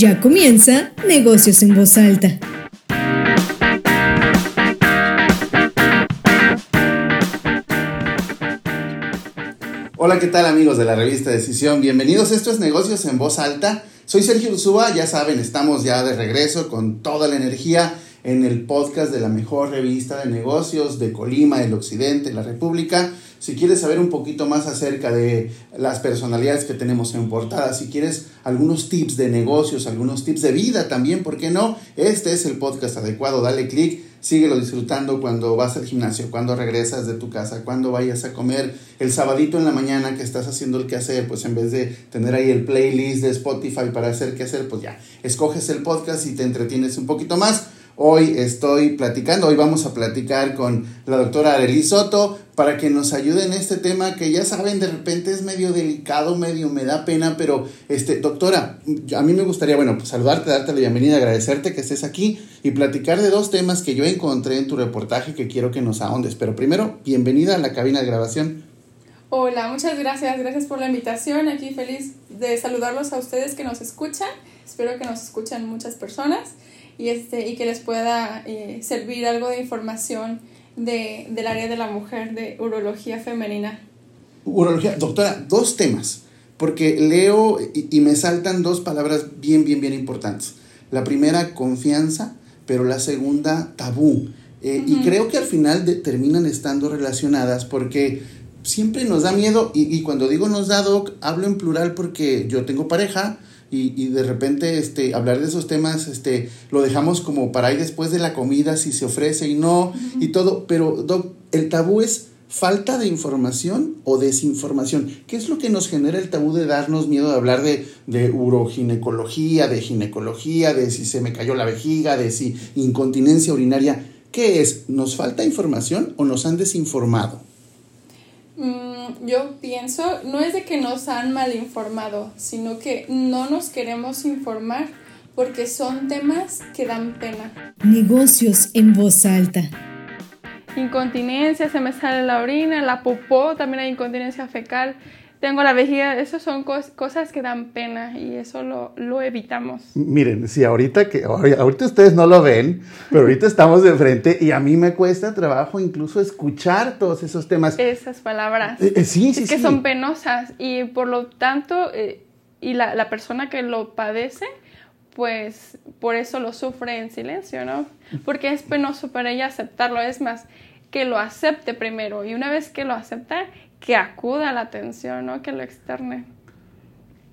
Ya comienza Negocios en Voz Alta. Hola, ¿qué tal amigos de la revista Decisión? Bienvenidos, esto es Negocios en Voz Alta. Soy Sergio Ursúa, ya saben, estamos ya de regreso con toda la energía en el podcast de la mejor revista de negocios de Colima, el Occidente, la República. Si quieres saber un poquito más acerca de las personalidades que tenemos en portada, si quieres algunos tips de negocios, algunos tips de vida también, ¿por qué no? Este es el podcast adecuado, dale clic, síguelo disfrutando cuando vas al gimnasio, cuando regresas de tu casa, cuando vayas a comer, el sabadito en la mañana que estás haciendo el quehacer, pues en vez de tener ahí el playlist de Spotify para hacer qué hacer, pues ya, escoges el podcast y te entretienes un poquito más. Hoy estoy platicando, hoy vamos a platicar con la doctora Arely Soto para que nos ayude en este tema que ya saben, de repente es medio delicado, medio me da pena, pero este, doctora, a mí me gustaría, bueno, pues saludarte, darte la bienvenida, agradecerte que estés aquí y platicar de dos temas que yo encontré en tu reportaje que quiero que nos ahondes. Pero primero, bienvenida a la cabina de grabación. Hola, muchas gracias, gracias por la invitación. Aquí feliz de saludarlos a ustedes que nos escuchan. Espero que nos escuchen muchas personas y, este, y que les pueda eh, servir algo de información de, del área de la mujer, de urología femenina. Urología, doctora, dos temas, porque leo y, me saltan dos palabras bien, bien, bien importantes. La primera, confianza, pero la segunda, tabú. Eh, y creo que al final terminan estando relacionadas porque siempre nos da miedo, y, y cuando digo nos da, doc, hablo en plural porque yo tengo pareja, y, y, de repente este, hablar de esos temas este, lo dejamos como para ir después de la comida, si se ofrece y no, y todo. Pero, Doc, el tabú es falta de información o desinformación. ¿Qué es lo que nos genera el tabú de darnos miedo de hablar de, de uroginecología, de ginecología, de si se me cayó la vejiga, de si incontinencia urinaria? ¿Qué es? ¿Nos falta información o nos han desinformado? Mm, yo pienso, no es de que nos han mal informado, sino que no nos queremos informar porque son temas que dan pena. Negocios en voz alta. Incontinencia, se me sale la orina, la popó, también hay incontinencia fecal tengo la vejiga, esas son cosas que dan pena y eso lo, lo, evitamos. Miren, sí, ahorita que ahorita ustedes no lo ven, pero ahorita estamos de frente y a mí me cuesta trabajo incluso escuchar todos esos temas. Esas palabras. Eh, eh, sí, sí, es que son penosas y por lo tanto, eh, y la, la persona que lo padece, pues por eso lo sufre en silencio, ¿no? Porque es penoso para ella aceptarlo, es más, que lo acepte primero y una vez que lo acepta, que acuda a la atención, ¿no? Que lo externe.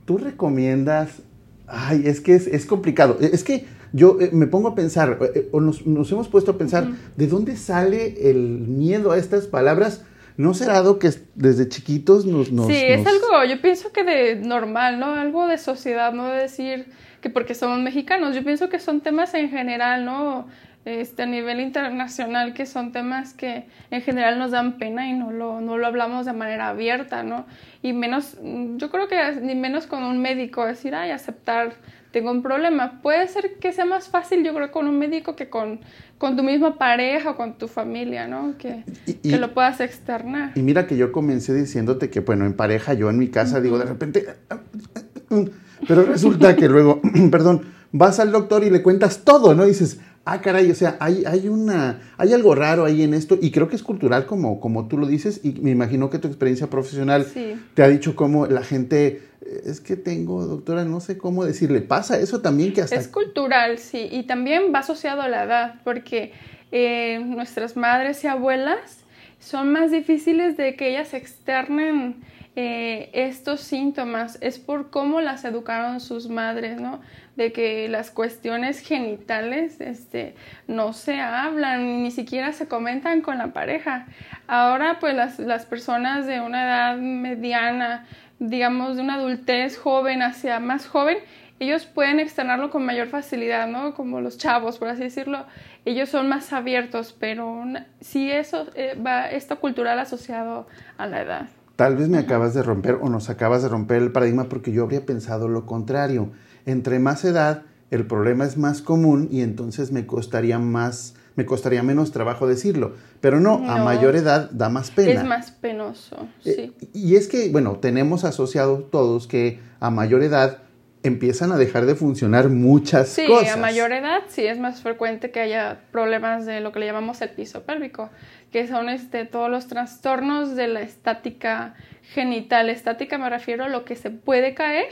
¿Tú recomiendas? Ay, es que es, complicado. Es que yo eh, me pongo a pensar, eh, eh, o nos, hemos puesto a pensar, ¿de dónde sale el miedo a estas palabras? ¿No será algo que desde chiquitos nos... nos sí, es algo, yo pienso que de normal, ¿no? Algo de sociedad, no de decir que porque somos mexicanos, yo pienso que son temas en general, ¿no? Este, a nivel internacional, que son temas que en general nos dan pena y no lo, no lo hablamos de manera abierta, ¿no? Y menos, yo creo que ni menos con un médico decir, ay, aceptar, tengo un problema. Puede ser que sea más fácil, yo creo, con un médico que con, con tu misma pareja o con tu familia, ¿no? Que, que lo puedas externar. Y mira que yo comencé diciéndote que, bueno, en pareja, yo en mi casa, digo, de repente, pero resulta que luego, perdón, vas al doctor y le cuentas todo, ¿no? dices, ah, caray, o sea, hay, hay, una, hay algo raro ahí en esto y creo que es cultural como, como tú lo dices y me imagino que tu experiencia profesional te ha dicho cómo la gente, eh, es que tengo, doctora, no sé cómo decirle, pasa eso también que hasta... Es cultural, sí, y también va asociado a la edad, porque eh, nuestras madres y abuelas son más difíciles de que ellas externen eh, estos síntomas. Es por cómo las educaron sus madres, ¿no? De que las cuestiones genitales este, no se hablan, ni siquiera se comentan con la pareja. Ahora, pues las, las personas de una edad mediana, digamos de una adultez joven hacia más joven, ellos pueden externarlo con mayor facilidad, ¿no? Como los chavos, por así decirlo. Ellos son más abiertos, pero sí eso eh, va, esto cultural asociado a la edad. Tal vez me acabas de romper o nos acabas de romper el paradigma porque yo habría pensado lo contrario. Entre más edad, el problema es más común y entonces me costaría más, me costaría menos trabajo decirlo. Pero no, a mayor edad da más pena. Es más penoso, eh, sí. y es que, bueno, tenemos asociado todos que a mayor edad empiezan a dejar de funcionar muchas sí, cosas. Sí, a mayor edad sí es más frecuente que haya problemas de lo que le llamamos el piso pélvico, que son este, todos los trastornos de la estática genital. Estática me refiero a lo que se puede caer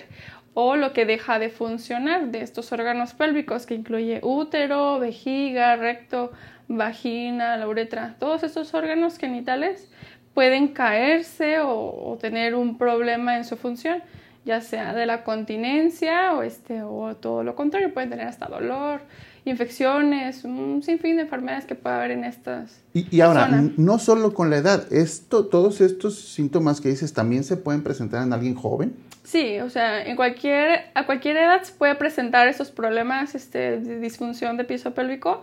o lo que deja de funcionar de estos órganos pélvicos, que incluye útero, vejiga, recto, vagina, la uretra. Todos estos órganos genitales pueden caerse o, o tener un problema en su función ya sea de la continencia o, este, o todo lo contrario, pueden tener hasta dolor, infecciones, un sinfín de enfermedades que puede haber en estas. Y, y ahora, no solo con la edad, esto, todos estos síntomas que dices también se pueden presentar en alguien joven. Sí, o sea, en cualquier, a cualquier edad se puede presentar estos problemas este, de disfunción de piso pélvico.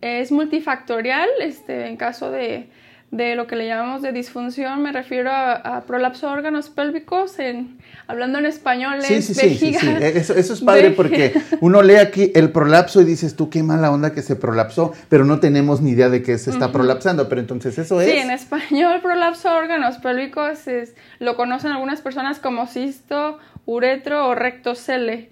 Es multifactorial, este, en caso de, de lo que le llamamos de disfunción, me refiero a, prolapso de órganos pélvicos, en, hablando en español sí, es sí, vejiga. Sí, sí, Eso, eso, es padre porque uno lee aquí el prolapso y dices tú qué mala onda que se prolapsó, pero no tenemos ni idea de que se está prolapsando, pero entonces eso es. Sí, en español prolapso de órganos pélvicos es, lo conocen algunas personas como cisto, uretro o rectocele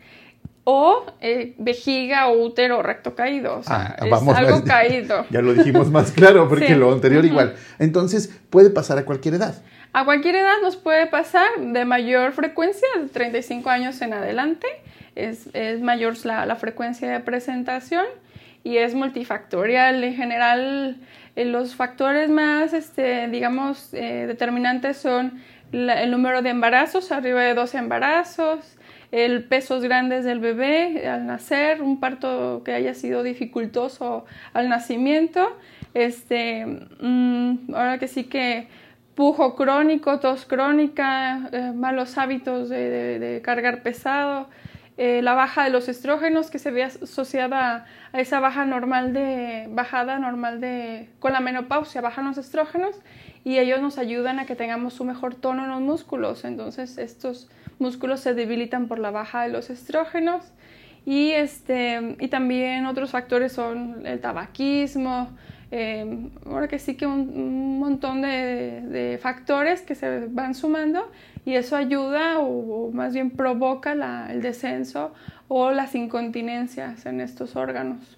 o eh, vejiga o útero recto caído. O sea, ah, es vamos, algo caído. Ya lo dijimos más claro porque Sí. lo anterior igual. Entonces, puede pasar a cualquier edad. A cualquier edad nos puede pasar de mayor frecuencia, de 35 años en adelante. Es, es mayor la, la frecuencia de presentación y es multifactorial. En general, eh, los factores más, este, digamos, eh, determinantes son la- el número de embarazos, arriba de 12 embarazos, el pesos grandes del bebé al nacer, un parto que haya sido dificultoso al nacimiento, este, mm, ahora que sí que pujo crónico, tos crónica, eh, malos hábitos de, cargar pesado, eh, la baja de los estrógenos que se ve asociada a esa baja normal de bajada normal de con la menopausia bajan los estrógenos y ellos nos ayudan a que tengamos un mejor tono en los músculos entonces estos músculos se debilitan por la baja de los estrógenos y este y también otros factores son el tabaquismo eh, ahora que sí que un, montón de, factores que se van sumando y eso ayuda o, o más bien provoca la- el descenso o las incontinencias en estos órganos.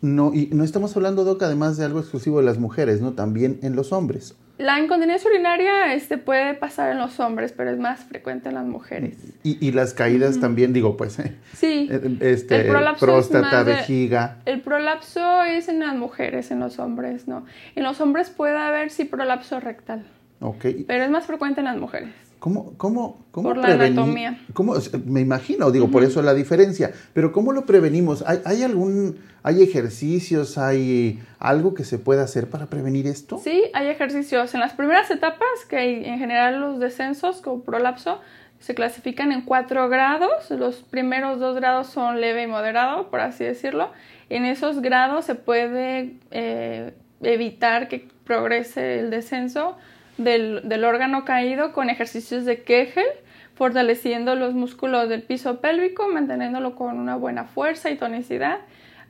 No, y no estamos hablando, Doc, además de algo exclusivo de las mujeres, ¿no? También en los hombres. La incontinencia urinaria este, puede pasar en los hombres, pero es más frecuente en las mujeres. Y, y las caídas también, digo, pues, eh, Sí, este, El prolapso próstata, de- vejiga. el prolapso es en las mujeres, en los hombres no. En los hombres puede haber sí prolapso rectal, Ok. pero es más frecuente en las mujeres. ¿Cómo, cómo, cómo Por la anatomía. ¿Cómo? Me imagino, digo, por eso la diferencia. Pero ¿cómo lo prevenimos? ¿Hay, hay algún, hay ejercicios, hay algo que se pueda hacer para prevenir esto? Sí, hay ejercicios. En las primeras etapas, que en general los descensos con prolapso se clasifican en cuatro grados. Los primeros dos grados son leve y moderado, por así decirlo. En esos grados se puede eh, evitar que progrese el descenso del, órgano caído con ejercicios de Kegel, fortaleciendo los músculos del piso pélvico, manteniéndolo con una buena fuerza y tonicidad.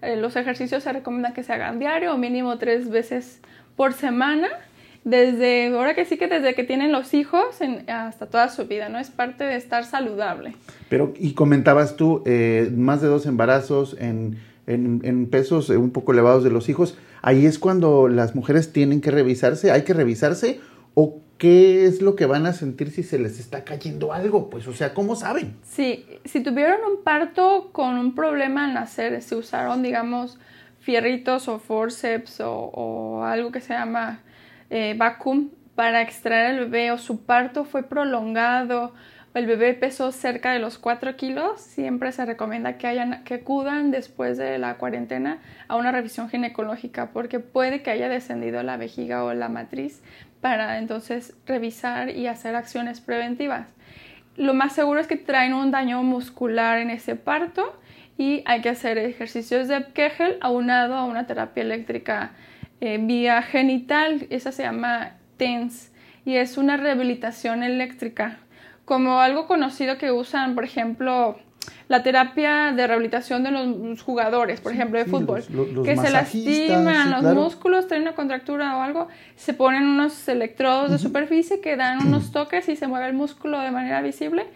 Eh, los ejercicios se recomienda que se hagan diario o mínimo tres veces por semana. Desde, ahora que sí que desde que tienen los hijos hasta toda su vida, ¿no? Es parte de estar saludable. Pero, y comentabas tú, eh, más de dos embarazos en, en, en pesos eh, un poco elevados de los hijos. Ahí es cuando las mujeres tienen que revisarse, hay que revisarse, o qué es lo que van a sentir si se les está cayendo algo, pues, o sea, ¿cómo saben? Sí, si tuvieron un parto con un problema al nacer, si usaron, digamos, fierritos o forceps o, algo que se llama eh, vacuum para extraer el bebé o su parto fue prolongado el bebé pesó cerca de los 4 kilos, siempre se recomienda que, hayan, que acudan después de la cuarentena a una revisión ginecológica porque puede que haya descendido la vejiga o la matriz para entonces revisar y hacer acciones preventivas lo más seguro es que traen un daño muscular en ese parto y hay que hacer ejercicios de Kegel aunado a una terapia eléctrica eh, vía genital. Esa se llama TENS y es una rehabilitación eléctrica. Como algo conocido que usan, por ejemplo, la terapia de rehabilitación de los jugadores, por ejemplo, de sí, fútbol, los- los- los que se lastiman sí, los claro. músculos, tienen una contractura o algo, se ponen unos electrodos de superficie que dan unos toques y se mueve el músculo de manera visible.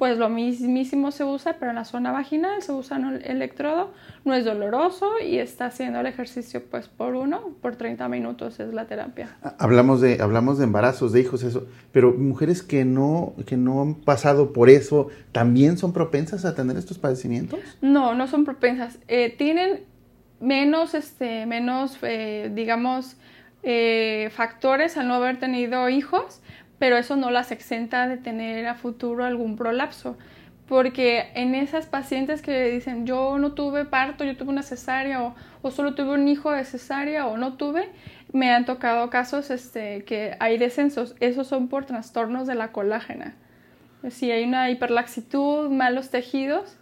Pues lo mismísimo se usa, pero en la zona vaginal se usa el electrodo, no es doloroso y está haciendo el ejercicio pues por uno, por 30 minutos es la terapia. Hablamos de, hablamos de embarazos, de hijos, eso, pero mujeres que no, que no han pasado por eso, ¿también son propensas a tener estos padecimientos? No, no son propensas. Eh, tienen menos, este, menos, eh, digamos, eh, factores al no haber tenido hijos, pero eso no las exenta de tener a futuro algún prolapso. Porque en esas pacientes que dicen yo no tuve parto, yo tuve una cesárea o, solo tuve un hijo de cesárea o no tuve, me han tocado casos este, que hay descensos. Esos son por trastornos de la colágena. Si hay una hiperlaxitud, malos tejidos,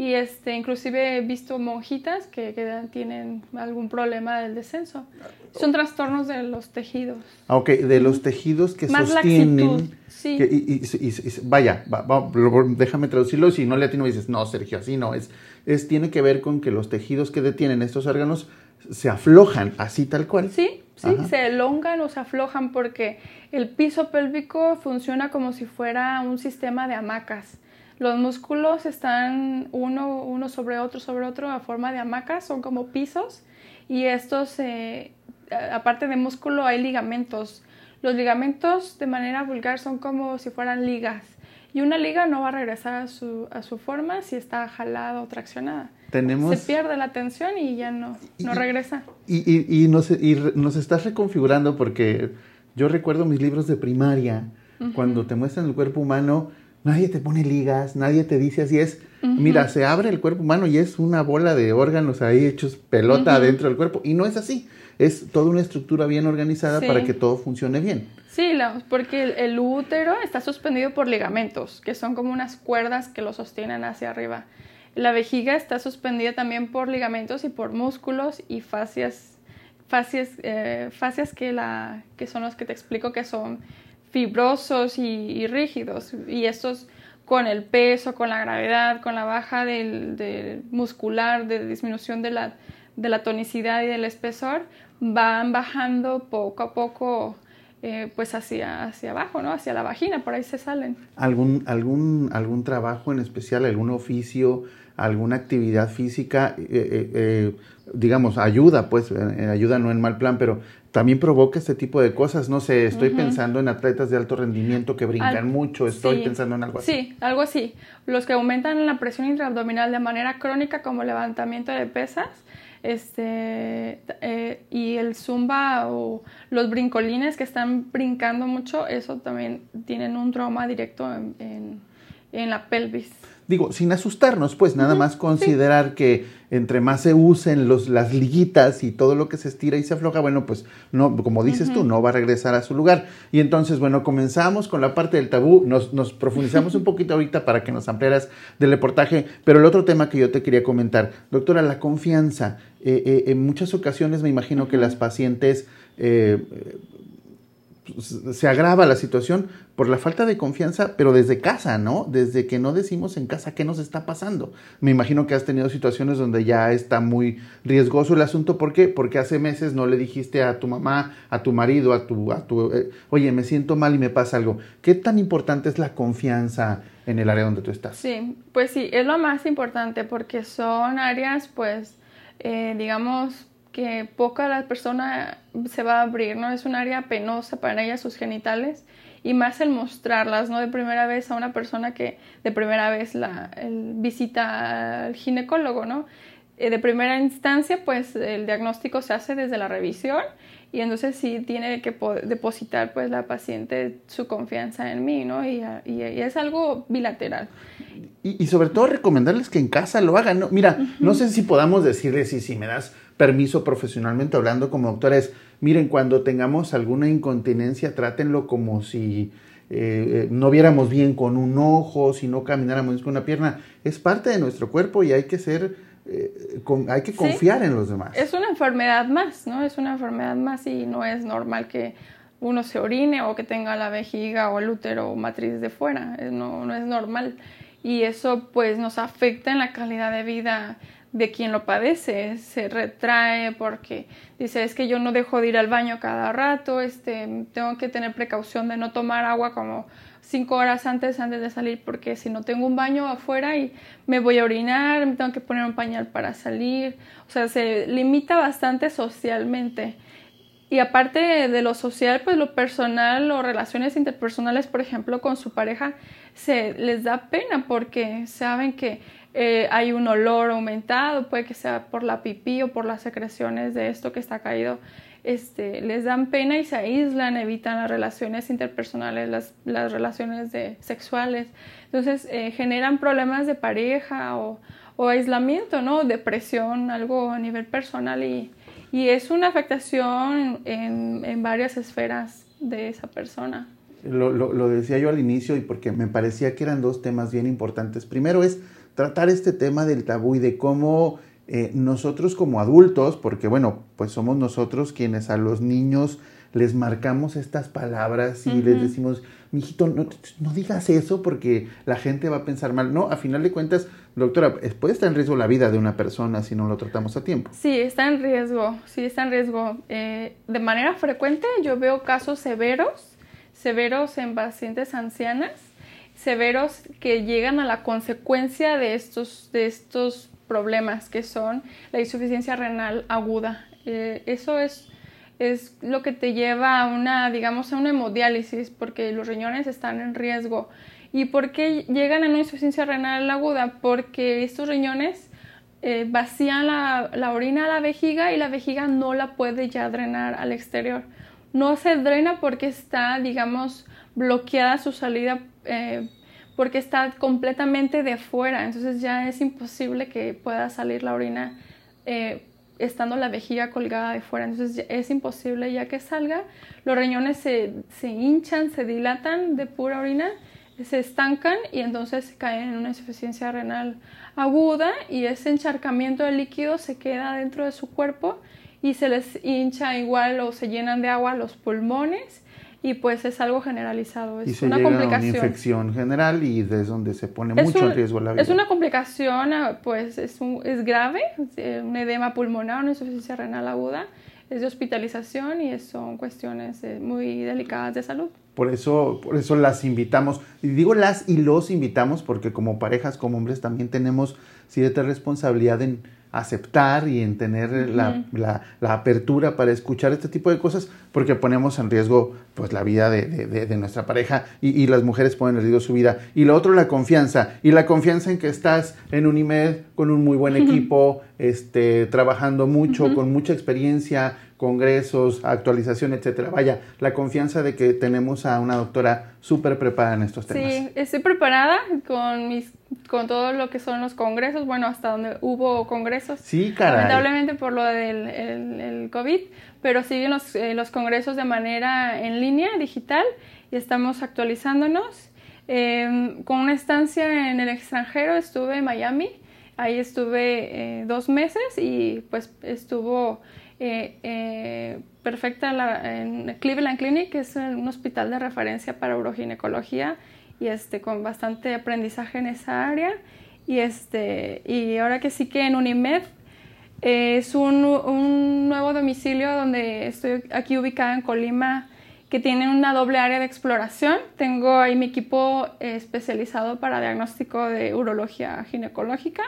y este, inclusive he visto monjitas que, tienen algún problema del descenso. Son trastornos de los tejidos. Ah, ok, de los tejidos que Más sostienen. Sí. y, vaya, déjame traducirlo. Si no le atino, dices, no, Sergio, así no. Es, es, tiene que ver con que los tejidos que detienen estos órganos se aflojan, así tal cual. Sí, sí, se elongan o se aflojan porque el piso pélvico funciona como si fuera un sistema de hamacas. Los músculos están uno, uno sobre otro, sobre otro, a forma de hamacas, son como pisos. Y estos, eh, aparte de músculo, hay ligamentos. Los ligamentos, de manera vulgar, son como si fueran ligas. Y una liga no va a regresar a su, a su forma si está jalada o traccionada. Tenemos... Se pierde la tensión y ya no, no regresa. Y, y, y, nos, y nos estás reconfigurando porque yo recuerdo mis libros de primaria, cuando te muestran el cuerpo humano, nadie te pone ligas, nadie te dice así es. Mira, se abre el cuerpo humano y es una bola de órganos ahí hechos pelota dentro del cuerpo. Y no es así. Es toda una estructura bien organizada para que todo funcione bien. Sí, porque el, útero está suspendido por ligamentos, que son como unas cuerdas que lo sostienen hacia arriba. La vejiga está suspendida también por ligamentos y por músculos y fascias, fascias, eh, fascias que, la, que son los que te explico que son fibrosos y, rígidos. Y estos con el peso, con la gravedad, con la baja del, muscular, de disminución de la, de la, tonicidad y del espesor, van bajando poco a poco eh, pues hacia, hacia abajo, ¿no? Hacia la vagina, por ahí se salen. ¿Algún, algún, algún trabajo en especial, algún oficio, alguna actividad física, eh, eh, digamos, ayuda, pues, ayuda no en mal plan, pero también provoca este tipo de cosas. No sé, estoy pensando en atletas de alto rendimiento que brincan mucho, estoy pensando en algo así. Sí, algo así. Los que aumentan la presión intraabdominal de manera crónica como levantamiento de pesas este, eh, y el zumba o los brincolines que están brincando mucho, eso también tienen un trauma directo en, en la pelvis. Digo, sin asustarnos, pues nada más considerar que entre más se usen los, las liguitas y todo lo que se estira y se afloja, bueno, pues no, como dices tú, no va a regresar a su lugar. Y entonces, bueno, comenzamos con la parte del tabú, nos, nos profundizamos un poquito ahorita para que nos ampliaras del reportaje, pero el otro tema que yo te quería comentar, doctora, la confianza. Eh, eh, en muchas ocasiones me imagino que las pacientes eh, se agrava la situación por la falta de confianza, pero desde casa, ¿no? Desde que no decimos en casa qué nos está pasando. Me imagino que has tenido situaciones donde ya está muy riesgoso el asunto. ¿Por qué? Porque hace meses no le dijiste a tu mamá, a tu marido, a tu, a tu, eh, oye, me siento mal y me pasa algo. ¿Qué tan importante es la confianza en el área donde tú estás? Sí, pues sí, es lo más importante porque son áreas, pues, eh, digamos, que poca la persona se va a abrir, ¿no? Es un área penosa para ella, sus genitales, y más el mostrarlas, ¿no? De primera vez a una persona que de primera vez la visita al ginecólogo, ¿no? Eh, de primera instancia, pues el diagnóstico se hace desde la revisión y entonces sí tiene que depositar pues la paciente su confianza en mí, ¿no? Y, es algo bilateral. Y, sobre todo recomendarles que en casa lo hagan, ¿no? Mira, no sé si podamos decirles, si, si me das permiso profesionalmente hablando como doctores, miren, cuando tengamos alguna incontinencia, trátenlo como si eh, no viéramos bien con un ojo, si no camináramos con una pierna. Es parte de nuestro cuerpo y hay que ser, eh, hay que confiar en los demás. Es una enfermedad más, ¿no? Es una enfermedad más y no es normal que uno se orine o que tenga la vejiga o el útero o matriz de fuera. No, no es normal. Y eso pues nos afecta en la calidad de vida de quien lo padece, se retrae porque dice es que yo no dejo de ir al baño cada rato, este, tengo que tener precaución de no tomar agua como cinco horas antes antes de salir porque si no tengo un baño afuera y me voy a orinar, me tengo que poner un pañal para salir, o sea, se limita bastante socialmente. Y aparte de lo social, pues lo personal o relaciones interpersonales, por ejemplo, con su pareja, se les da pena porque saben que eh, hay un olor aumentado, puede que sea por la pipí o por las secreciones de esto que está caído este, les dan pena y se aíslan, evitan las relaciones interpersonales, las, las relaciones de, sexuales. Entonces eh, generan problemas de pareja o, o, aislamiento, ¿no? Depresión, algo a nivel personal y, y es una afectación en, en, varias esferas de esa persona. Lo, lo, lo decía yo al inicio y porque me parecía que eran dos temas bien importantes. Primero es tratar este tema del tabú y de cómo eh, nosotros como adultos, porque bueno, pues somos nosotros quienes a los niños les marcamos estas palabras y les decimos, mijito, no, no digas eso porque la gente va a pensar mal. No, a final de cuentas, doctora, puede estar en riesgo la vida de una persona si no lo tratamos a tiempo. Sí, está en riesgo, sí, está en riesgo. Eh, de manera frecuente yo veo casos severos, severos en pacientes ancianas, severos que llegan a la consecuencia de estos, de estos problemas que son la insuficiencia renal aguda. Eh, eso es, es lo que te lleva a una, digamos, a una hemodiálisis porque los riñones están en riesgo. ¿Y por qué llegan a una insuficiencia renal aguda? Porque estos riñones eh, vacían la, la, orina a la vejiga y la vejiga no la puede ya drenar al exterior. No se drena porque está, digamos, bloqueada su salida eh, porque está completamente de fuera, entonces ya es imposible que pueda salir la orina eh, estando la vejiga colgada de fuera, entonces es imposible. Ya que salga, los riñones se, se hinchan, se dilatan de pura orina, se estancan y entonces caen en una insuficiencia renal aguda y ese encharcamiento de líquido se queda dentro de su cuerpo y se les hincha igual o se llenan de agua los pulmones y pues es algo generalizado. Es y se una complicación. una infección general y es donde se pone mucho en riesgo la vida. Es una complicación, ah, pues es, un, es grave, un edema pulmonar, una insuficiencia renal aguda, es de hospitalización y son cuestiones eh, muy delicadas de salud. Por eso, por eso las invitamos. Y digo las y los invitamos porque como parejas, como hombres, también tenemos cierta responsabilidad en aceptar y en tener la, la, la, apertura para escuchar este tipo de cosas porque ponemos en riesgo pues la vida de, de, de nuestra pareja y, y, las mujeres ponen en riesgo su vida. Y lo otro la confianza. Y la confianza en que estás en un IMED con un muy buen equipo este trabajando mucho con mucha experiencia congresos, actualización, etcétera. Vaya, la confianza de que tenemos a una doctora súper preparada en estos temas. Sí, estoy preparada con mis con todo lo que son los congresos, bueno, hasta donde hubo congresos. Sí, caray. Lamentablemente por lo del el, COVID, pero siguen los, eh, los congresos de manera en línea, digital, y estamos actualizándonos. Em, con una estancia en el extranjero estuve en Miami, ahí estuve eh, dos meses y pues estuvo eh, eh, perfecta en Cleveland Clinic, que es un hospital de referencia para uroginecología y este, con bastante aprendizaje en esa área. Y, este, y ahora que sí que en Unimed eh, es un, un, nuevo domicilio donde estoy aquí ubicada en Colima que tiene una doble área de exploración. Tengo ahí mi equipo especializado para diagnóstico de urología ginecológica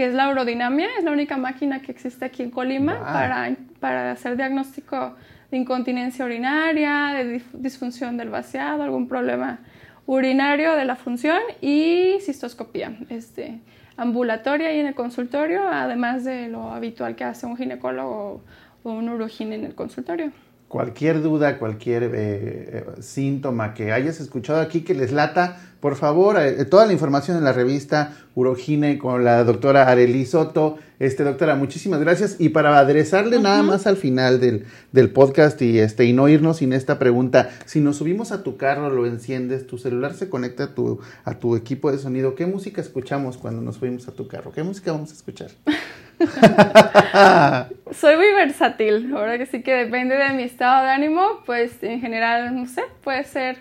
que es la urodinamia, es la única máquina que existe aquí en Colima para, para hacer diagnóstico de incontinencia urinaria, de disfunción del vaciado, algún problema urinario de la función y cistoscopía este, ambulatoria y en el consultorio, además de lo habitual que hace un ginecólogo o un urogine en el consultorio cualquier duda, cualquier eh, eh, síntoma que hayas escuchado aquí que les lata, por favor, eh, toda la información en la revista Urogine con la doctora Arely Soto. Este, doctora, muchísimas gracias. Y para aderezarle nada más al final del, del, podcast y, este, y no irnos sin esta pregunta, si nos subimos a tu carro, lo enciendes, tu celular se conecta a tu, a tu equipo de sonido, ¿qué música escuchamos cuando nos subimos a tu carro? ¿Qué música vamos a escuchar? Soy muy versátil, ahora que sí que depende de mi estado de ánimo, pues en general, no sé, puede ser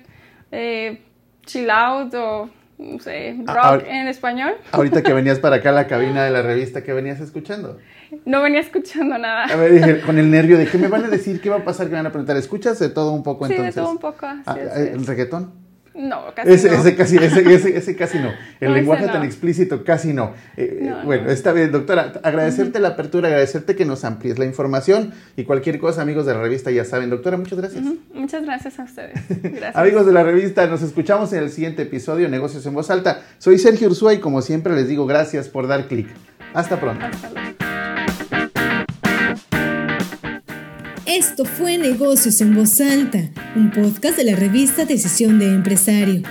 eh, chill out o no sé, rock ahor- en español. Ahorita que venías para acá a la cabina de la revista, ¿qué venías escuchando? No venía escuchando nada. A ver, dije, con el nervio de qué me van a decir, qué va a pasar, qué me van a preguntar. ¿Escuchas de todo un poco Sí, de entonces? todo un poco. así Ah, es, ¿El reggaetón? No, casi Ese, no. ese casi, ese, ese, ese casi no. El No, lenguaje no. tan explícito casi no. Eh, No, bueno, no. está bien, doctora. Agradecerte la apertura, agradecerte que nos amplíes la información y cualquier cosa, amigos de la revista, ya saben. Doctora, muchas gracias. Muchas gracias a ustedes. Gracias. Amigos de la revista, nos escuchamos en el siguiente episodio Negocios en Voz Alta. Soy Sergio Ursúa y como siempre les digo gracias por dar clic. Hasta pronto. Hasta luego. Esto fue Negocios en Voz Alta, un podcast de la revista Decisión de Empresario.